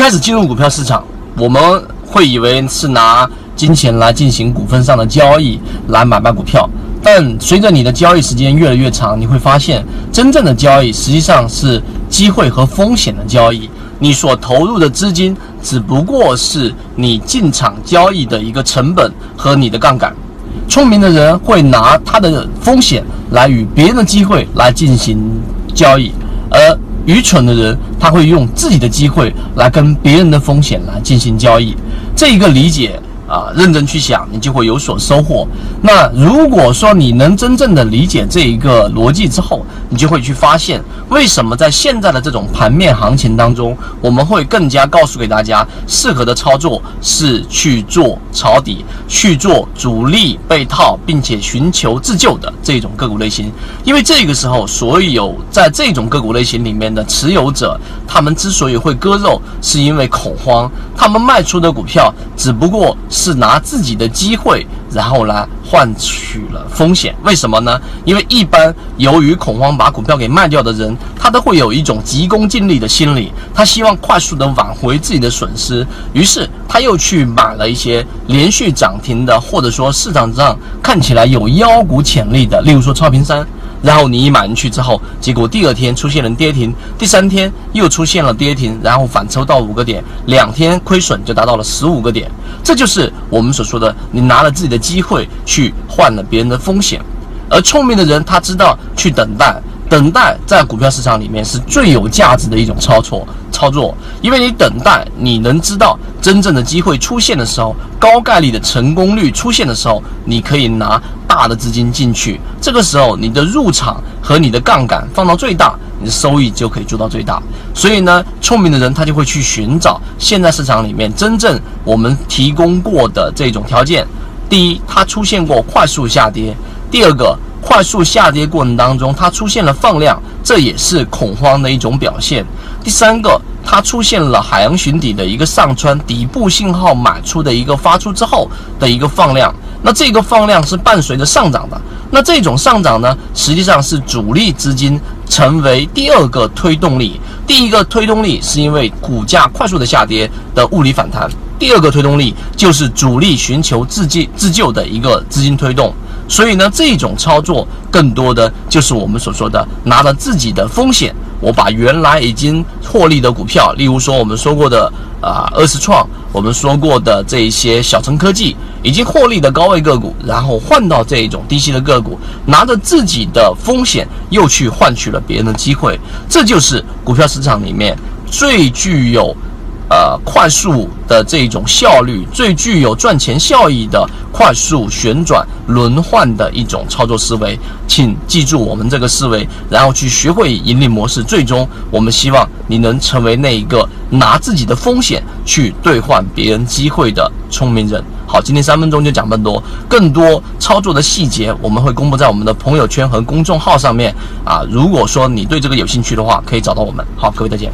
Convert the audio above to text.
开始进入股票市场，我们会以为是拿金钱来进行股份上的交易，来买卖股票。但随着你的交易时间越来越长，你会发现，真正的交易实际上是机会和风险的交易。你所投入的资金只不过是你进场交易的一个成本和你的杠杆。聪明的人会拿他的风险来与别人的机会来进行交易，而愚蠢的人他会用自己的机会来跟别人的风险来进行交易。这一个理解。啊，认真去想，你就会有所收获。那如果说你能真正的理解这一个逻辑之后，你就会去发现，为什么在现在的这种盘面行情当中，我们会更加告诉给大家，适合的操作是去做抄底，去做主力被套，并且寻求自救的这种个股类型。因为这个时候，所有在这种个股类型里面的持有者，他们之所以会割肉，是因为恐慌，他们卖出的股票只不过。是拿自己的机会，然后来换取了风险。为什么呢？因为一般由于恐慌把股票给卖掉的人，他都会有一种急功近利的心理，他希望快速的挽回自己的损失，于是他又去买了一些连续涨停的，或者说市场上看起来有妖股潜力的，例如说超频三。然后你一买进去之后，结果第二天出现了跌停，第三天又出现了跌停，然后反抽到五个点，两天亏损就达到了十五个点。这就是我们所说的，你拿了自己的机会去换了别人的风险。而聪明的人他知道去等待，等待在股票市场里面是最有价值的一种操作。操作，因为你等待，你能知道真正的机会出现的时候，高概率的成功率出现的时候，你可以拿大的资金进去。这个时候，你的入场和你的杠杆放到最大，你的收益就可以做到最大。所以呢，聪明的人他就会去寻找现在市场里面真正我们提供过的这种条件。第一，它出现过快速下跌；第二个，快速下跌过程当中它出现了放量，这也是恐慌的一种表现。第三个。它出现了海洋寻底的一个上穿底部信号买出的一个发出之后的一个放量，那这个放量是伴随着上涨的，那这种上涨呢，实际上是主力资金成为第二个推动力，第一个推动力是因为股价快速的下跌的物理反弹，第二个推动力就是主力寻求自救自救的一个资金推动。所以呢，这种操作更多的就是我们所说的拿了自己的风险，我把原来已经获利的股票，例如说我们说过的啊二十创，我们说过的这一些小城科技已经获利的高位个股，然后换到这一种低息的个股，拿着自己的风险又去换取了别人的机会，这就是股票市场里面最具有。呃，快速的这种效率，最具有赚钱效益的快速旋转轮换的一种操作思维，请记住我们这个思维，然后去学会盈利模式。最终，我们希望你能成为那一个拿自己的风险去兑换别人机会的聪明人。好，今天三分钟就讲这么多，更多操作的细节我们会公布在我们的朋友圈和公众号上面啊。如果说你对这个有兴趣的话，可以找到我们。好，各位再见。